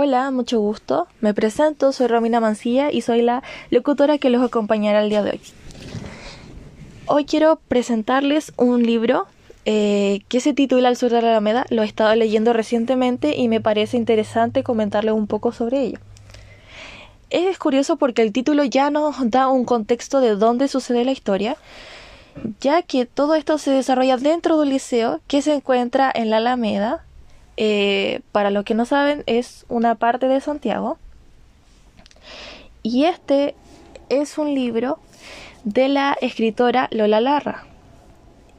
Hola, mucho gusto. Me presento, soy Romina Mancilla y soy la locutora que los acompañará el día de hoy. Hoy quiero presentarles un libro eh, que se titula El sur de la Alameda. Lo he estado leyendo recientemente y me parece interesante comentarles un poco sobre ello. Es curioso porque el título ya nos da un contexto de dónde sucede la historia, ya que todo esto se desarrolla dentro de un liceo que se encuentra en la Alameda, eh, para los que no saben, es una parte de Santiago. Y este es un libro de la escritora Lola Larra.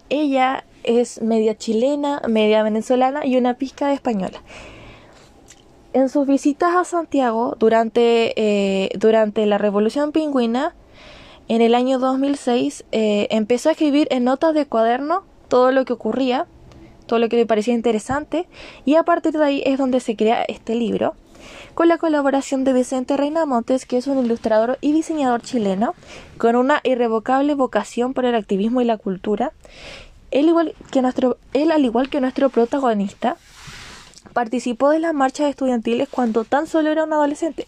Ella es media chilena, media venezolana y una pizca de española. En sus visitas a Santiago durante, eh, durante la Revolución Pingüina, en el año 2006, eh, empezó a escribir en notas de cuaderno todo lo que ocurría todo lo que me parecía interesante y a partir de ahí es donde se crea este libro con la colaboración de Vicente Reina Montes, que es un ilustrador y diseñador chileno con una irrevocable vocación por el activismo y la cultura. Él, él al igual que nuestro protagonista, participó de las marchas estudiantiles cuando tan solo era un adolescente.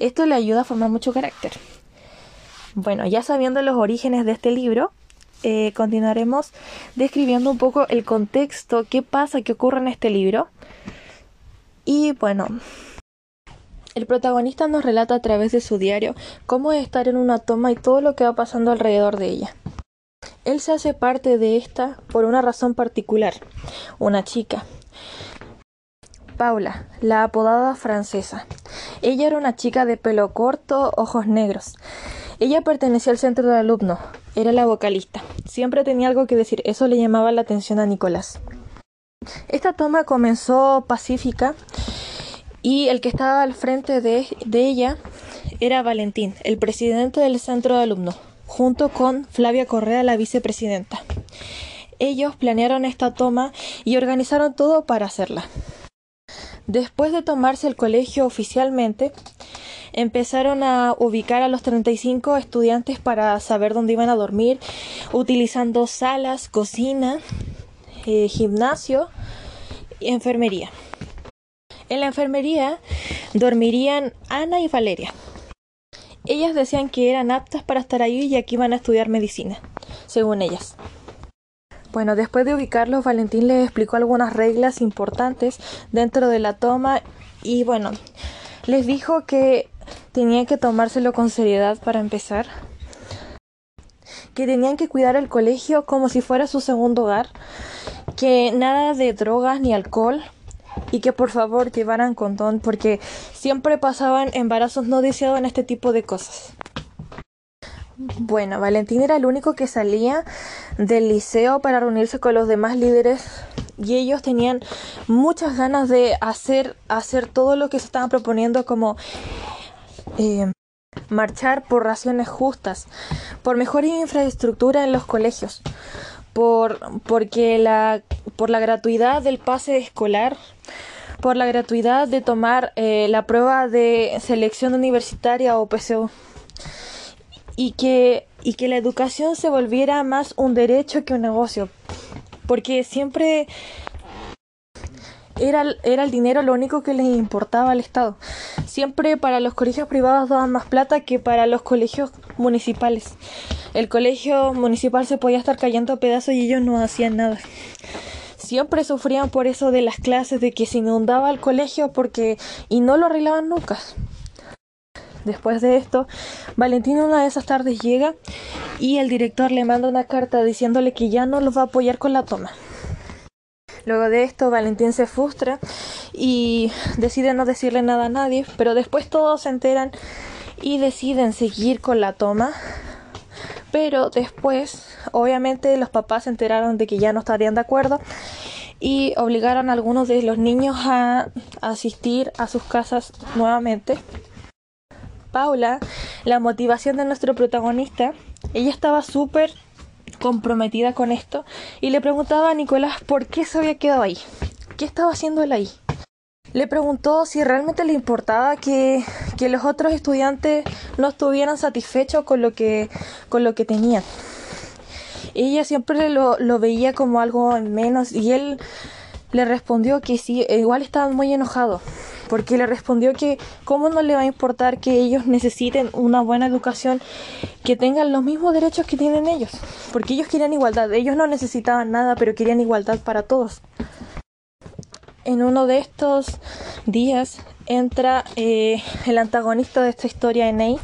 Esto le ayuda a formar mucho carácter. Bueno, ya sabiendo los orígenes de este libro, eh, continuaremos describiendo un poco el contexto, qué pasa, qué ocurre en este libro. Y bueno, el protagonista nos relata a través de su diario cómo es estar en una toma y todo lo que va pasando alrededor de ella. Él se hace parte de esta por una razón particular, una chica. Paula, la apodada francesa. Ella era una chica de pelo corto, ojos negros. Ella pertenecía al centro de alumno, era la vocalista. Siempre tenía algo que decir, eso le llamaba la atención a Nicolás. Esta toma comenzó pacífica y el que estaba al frente de, de ella era Valentín, el presidente del centro de alumnos, junto con Flavia Correa, la vicepresidenta. Ellos planearon esta toma y organizaron todo para hacerla. Después de tomarse el colegio oficialmente, empezaron a ubicar a los 35 estudiantes para saber dónde iban a dormir, utilizando salas, cocina, eh, gimnasio y enfermería. En la enfermería dormirían Ana y Valeria. Ellas decían que eran aptas para estar ahí y aquí iban a estudiar medicina, según ellas. Bueno, después de ubicarlos, Valentín les explicó algunas reglas importantes dentro de la toma y bueno, les dijo que tenían que tomárselo con seriedad para empezar, que tenían que cuidar el colegio como si fuera su segundo hogar, que nada de drogas ni alcohol. Y que por favor llevaran condón porque siempre pasaban embarazos no deseados en este tipo de cosas. Bueno, Valentín era el único que salía del liceo para reunirse con los demás líderes. Y ellos tenían muchas ganas de hacer, hacer todo lo que se estaban proponiendo como eh, marchar por raciones justas, por mejor infraestructura en los colegios, por, porque la, por la gratuidad del pase escolar, por la gratuidad de tomar eh, la prueba de selección universitaria o PSU y que, y que la educación se volviera más un derecho que un negocio, porque siempre era, era el dinero lo único que les importaba al Estado. Siempre para los colegios privados daban más plata que para los colegios municipales. El colegio municipal se podía estar cayendo a pedazos y ellos no hacían nada. Siempre sufrían por eso de las clases, de que se inundaba el colegio porque y no lo arreglaban nunca. Después de esto, Valentín una de esas tardes llega y el director le manda una carta diciéndole que ya no los va a apoyar con la toma. Luego de esto, Valentín se frustra y decide no decirle nada a nadie, pero después todos se enteran y deciden seguir con la toma. Pero después, obviamente, los papás se enteraron de que ya no estarían de acuerdo y obligaron a algunos de los niños a asistir a sus casas nuevamente. Paula, la motivación de nuestro protagonista, ella estaba súper comprometida con esto y le preguntaba a Nicolás por qué se había quedado ahí, qué estaba haciendo él ahí. Le preguntó si realmente le importaba que, que los otros estudiantes no estuvieran satisfechos con lo que, con lo que tenían. Ella siempre lo, lo veía como algo menos y él le respondió que sí, igual estaba muy enojado porque le respondió que cómo no le va a importar que ellos necesiten una buena educación, que tengan los mismos derechos que tienen ellos, porque ellos querían igualdad, ellos no necesitaban nada, pero querían igualdad para todos. En uno de estos días entra eh, el antagonista de esta historia, Enei,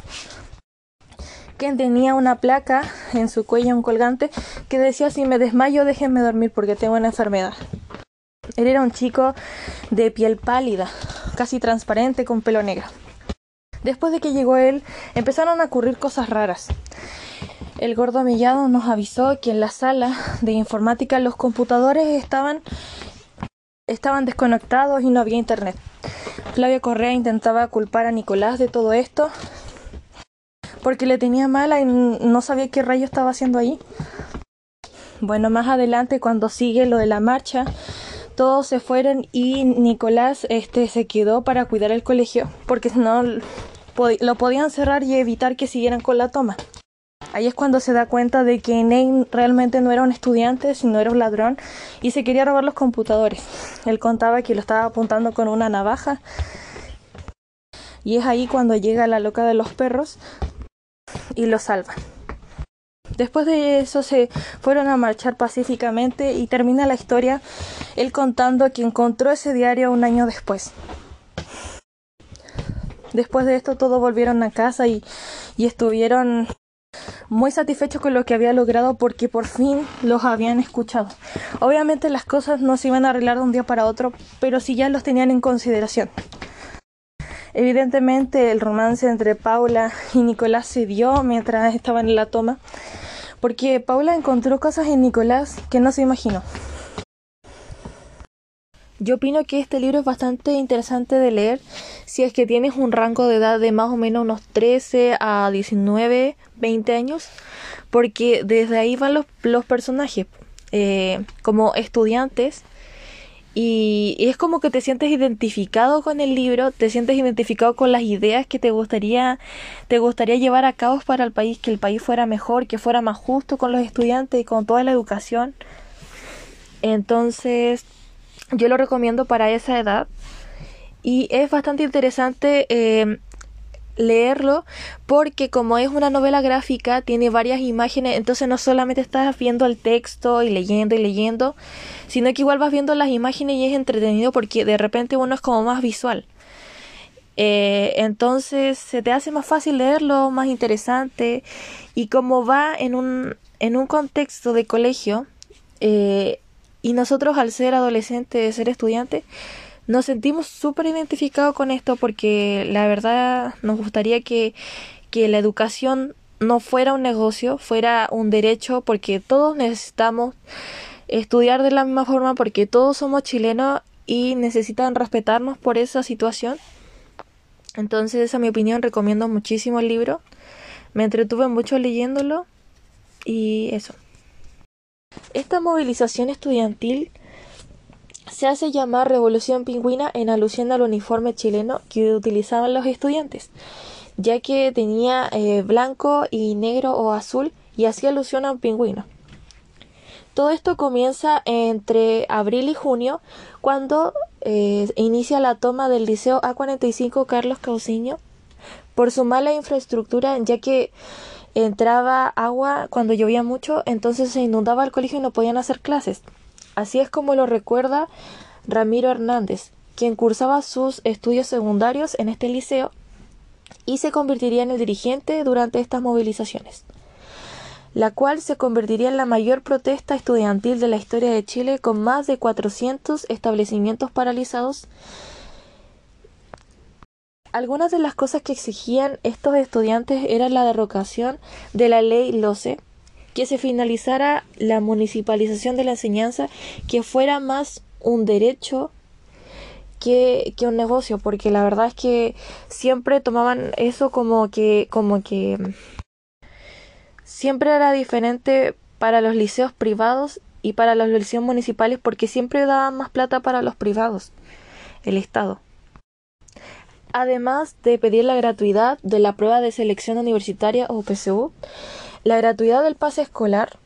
quien tenía una placa en su cuello, un colgante, que decía si me desmayo déjenme dormir porque tengo una enfermedad. Él era un chico de piel pálida, casi transparente, con pelo negro. Después de que llegó él, empezaron a ocurrir cosas raras. El gordo Millado nos avisó que en la sala de informática los computadores estaban, estaban desconectados y no había internet. Flavia Correa intentaba culpar a Nicolás de todo esto porque le tenía mala y no sabía qué rayo estaba haciendo ahí. Bueno, más adelante cuando sigue lo de la marcha, todos se fueron y Nicolás este se quedó para cuidar el colegio porque no lo podían cerrar y evitar que siguieran con la toma. Ahí es cuando se da cuenta de que Nate realmente no era un estudiante, sino era un ladrón y se quería robar los computadores. Él contaba que lo estaba apuntando con una navaja. Y es ahí cuando llega la loca de los perros y lo salva. Después de eso se fueron a marchar pacíficamente y termina la historia él contando que encontró ese diario un año después. Después de esto todos volvieron a casa y, y estuvieron muy satisfechos con lo que había logrado porque por fin los habían escuchado. Obviamente las cosas no se iban a arreglar de un día para otro, pero sí ya los tenían en consideración. Evidentemente el romance entre Paula y Nicolás se dio mientras estaban en la toma, porque Paula encontró cosas en Nicolás que no se imaginó. Yo opino que este libro es bastante interesante de leer si es que tienes un rango de edad de más o menos unos 13 a 19, 20 años, porque desde ahí van los, los personajes eh, como estudiantes y, es como que te sientes identificado con el libro, te sientes identificado con las ideas que te gustaría, te gustaría llevar a cabo para el país, que el país fuera mejor, que fuera más justo con los estudiantes y con toda la educación. Entonces, yo lo recomiendo para esa edad. Y es bastante interesante eh, leerlo porque como es una novela gráfica tiene varias imágenes entonces no solamente estás viendo el texto y leyendo y leyendo sino que igual vas viendo las imágenes y es entretenido porque de repente uno es como más visual. Eh, entonces se te hace más fácil leerlo más interesante y como va en un en un contexto de colegio eh, y nosotros al ser adolescentes ser estudiantes nos sentimos súper identificados con esto porque la verdad nos gustaría que, que la educación no fuera un negocio, fuera un derecho, porque todos necesitamos estudiar de la misma forma, porque todos somos chilenos y necesitan respetarnos por esa situación. Entonces, esa es mi opinión, recomiendo muchísimo el libro. Me entretuve mucho leyéndolo y eso. Esta movilización estudiantil se hace llamar Revolución Pingüina en alusión al uniforme chileno que utilizaban los estudiantes, ya que tenía eh, blanco y negro o azul y hacía alusión a un pingüino. Todo esto comienza entre abril y junio, cuando eh, inicia la toma del Liceo A45 Carlos Cauciño por su mala infraestructura, ya que entraba agua cuando llovía mucho, entonces se inundaba el colegio y no podían hacer clases. Así es como lo recuerda Ramiro Hernández, quien cursaba sus estudios secundarios en este liceo y se convertiría en el dirigente durante estas movilizaciones, la cual se convertiría en la mayor protesta estudiantil de la historia de Chile con más de 400 establecimientos paralizados. Algunas de las cosas que exigían estos estudiantes era la derrocación de la ley LOCE, que se finalizara la municipalización de la enseñanza, que fuera más un derecho que, que, un negocio, porque la verdad es que siempre tomaban eso como que, como que siempre era diferente para los liceos privados y para los liceos municipales, porque siempre daban más plata para los privados, el Estado. Además de pedir la gratuidad de la prueba de selección universitaria o PSU, la gratuidad del pase escolar,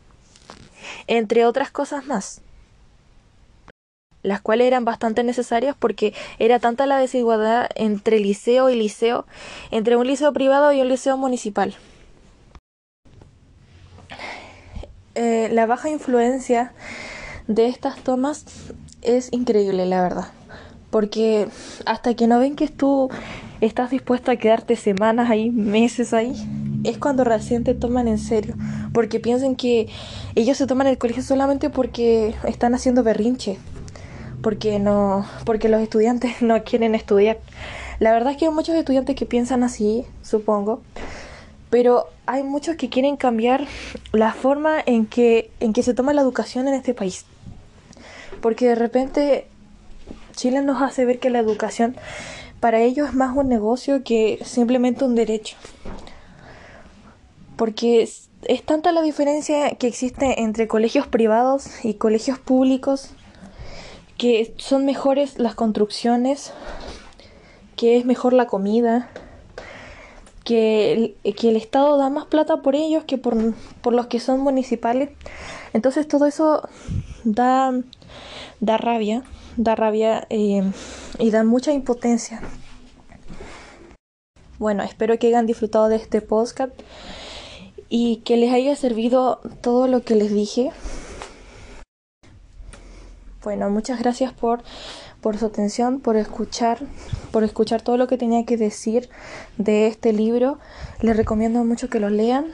entre otras cosas más. las cuales eran bastante necesarias porque era tanta la desigualdad entre liceo y liceo, entre un liceo privado y un liceo municipal. Eh, la baja influencia de estas tomas es increíble, la verdad. Porque hasta que no ven que tú estás dispuesto a quedarte semanas ahí, meses ahí, es cuando recién te toman en serio. Porque piensan que ellos se toman el colegio solamente porque están haciendo berrinche. Porque no, porque los estudiantes no quieren estudiar. La verdad es que hay muchos estudiantes que piensan así, supongo. Pero hay muchos que quieren cambiar la forma en que, en que se toma la educación en este país. Porque de repente Chile nos hace ver que la educación para ellos es más un negocio que simplemente un derecho. Porque es, tanta la diferencia que existe entre colegios privados y colegios públicos que son mejores las construcciones, que es mejor la comida, que el, que el Estado da más plata por ellos que por, por los que son municipales. Entonces todo eso da, da rabia da rabia eh, y da mucha impotencia. Bueno, espero que hayan disfrutado de este podcast y que les haya servido todo lo que les dije. Bueno, muchas gracias por, por su atención, por escuchar, por escuchar todo lo que tenía que decir de este libro. Les recomiendo mucho que lo lean.